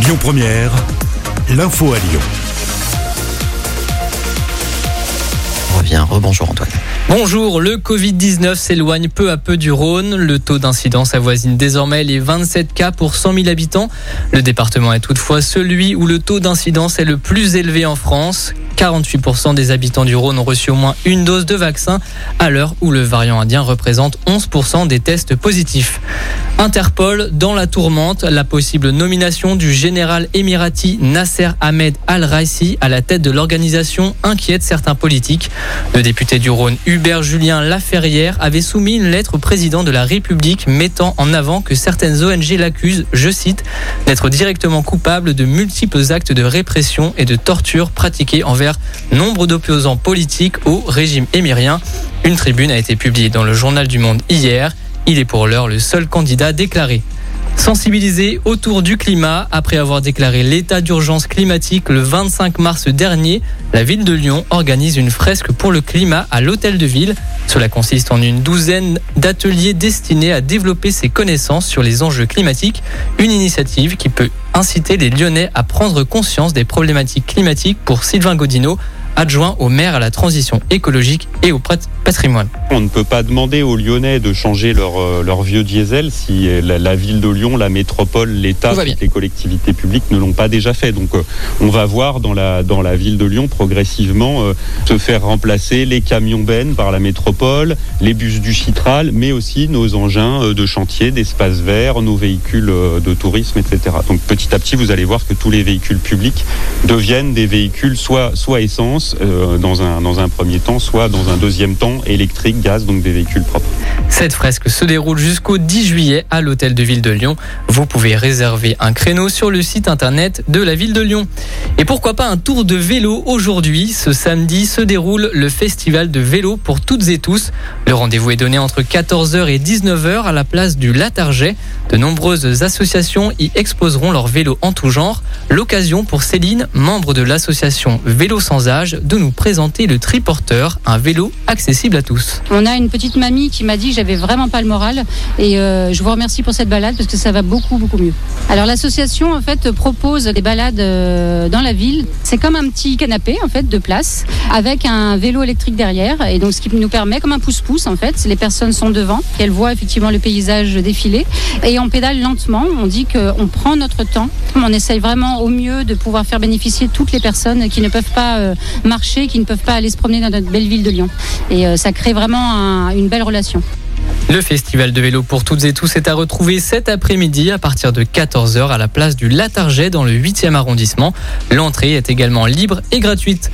Lyon Première, l'info à Lyon. On revient. Rebonjour Antoine. Bonjour, le Covid-19 s'éloigne peu à peu du Rhône. Le taux d'incidence avoisine désormais les 27 cas pour 100 000 habitants. Le département est toutefois celui où le taux d'incidence est le plus élevé en France. 48% des habitants du Rhône ont reçu au moins une dose de vaccin à l'heure où le variant indien représente 11% des tests positifs. Interpol dans la tourmente, la possible nomination du général émirati Nasser Ahmed Al-Raisi à la tête de l'organisation inquiète certains politiques. Le député du Rhône Hubert Julien Laferrière avait soumis une lettre au président de la République mettant en avant que certaines ONG l'accusent, je cite, d'être directement coupable de multiples actes de répression et de torture pratiqués envers nombre d'opposants politiques au régime émirien. Une tribune a été publiée dans le journal du Monde hier. Il est pour l'heure le seul candidat déclaré. Sensibilisé autour du climat, après avoir déclaré l'état d'urgence climatique le 25 mars dernier, la ville de Lyon organise une fresque pour le climat à l'hôtel de ville. Cela consiste en une douzaine d'ateliers destinés à développer ses connaissances sur les enjeux climatiques, une initiative qui peut inciter les Lyonnais à prendre conscience des problématiques climatiques pour Sylvain Godino, adjoint au maire à la transition écologique et au patrimoine. On ne peut pas demander aux Lyonnais de changer leur, euh, leur vieux diesel si la, la, ville de Lyon, la métropole, l'État, les collectivités publiques ne l'ont pas déjà fait. Donc euh, on va voir dans la, dans la ville de Lyon progressivement euh, se faire remplacer les camions bennes par la métropole, les bus du Chitral, mais aussi nos engins euh, de chantier, d'espace vert, nos véhicules euh, de tourisme, etc. Donc petit à petit, vous allez voir que tous les véhicules publics deviennent des véhicules soit, soit essence, euh, dans, un, dans un premier temps, soit dans un deuxième temps électrique, gaz, donc des véhicules propres. Cette fresque se déroule jusqu'au 10 juillet à l'hôtel de ville de Lyon. Vous pouvez réserver un créneau sur le site internet de la ville de Lyon. Et pourquoi pas un tour de vélo aujourd'hui? Ce samedi se déroule le festival de vélo pour toutes et tous. Le rendez-vous est donné entre 14h et 19h à la place du Latarget. De nombreuses associations y exposeront leurs vélos en tout genre. L'occasion pour Céline, membre de l'association Vélo sans âge, de nous présenter le triporteur, un vélo accessible à tous. On a une petite mamie qui m'a dit que j'avais vraiment pas le moral et euh, je vous remercie pour cette balade parce que ça va beaucoup beaucoup mieux. Alors l'association en fait propose des balades euh, dans la ville. C'est comme un petit canapé en fait de place avec un vélo électrique derrière et donc ce qui nous permet comme un pouce-pouce en fait. Les personnes sont devant, elles voient effectivement le paysage défiler et on pédale lentement. On dit qu'on prend notre temps. On essaye vraiment au mieux de pouvoir faire bénéficier toutes les personnes qui ne peuvent pas euh, marcher, qui ne peuvent pas aller se promener dans notre belle ville de Lyon. Et euh, ça crée vraiment un, une belle relation. Le festival de vélo pour toutes et tous est à retrouver cet après-midi à partir de 14h à la place du Latarget dans le 8e arrondissement. L'entrée est également libre et gratuite.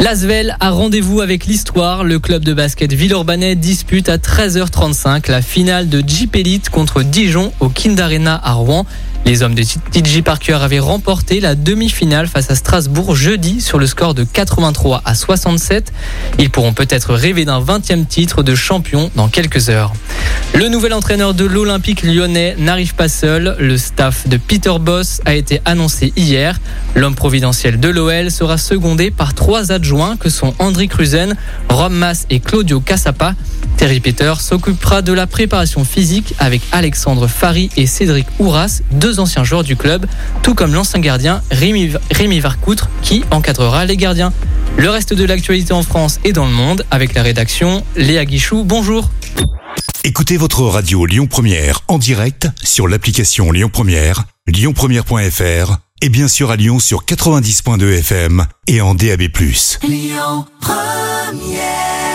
L'Asvel a rendez-vous avec l'histoire. Le club de basket Villeurbanais dispute à 13h35 la finale de Jeep Elite contre Dijon au Kind Arena à Rouen. Les hommes de TJ Parker avaient remporté la demi-finale face à Strasbourg jeudi sur le score de 83 à 67. Ils pourront peut-être rêver d'un 20e titre de champion dans quelques heures. Le nouvel entraîneur de l'Olympique lyonnais n'arrive pas seul. Le staff de Peter Boss a été annoncé hier. L'homme providentiel de l'OL sera secondé par trois adjoints que sont André Cruzen, Rom Mas et Claudio Cassapa. Terry Peter s'occupera de la préparation physique avec Alexandre Fari et Cédric Ouras, deux anciens joueurs du club, tout comme l'ancien gardien Rémi, Rémi Varcoutre qui encadrera les gardiens. Le reste de l'actualité en France et dans le monde avec la rédaction Léa Guichou. Bonjour. Écoutez votre radio Lyon Première en direct sur l'application Lyon Première, lyonpremière.fr et bien sûr à Lyon sur 90.2 FM et en DAB+. Lyon Première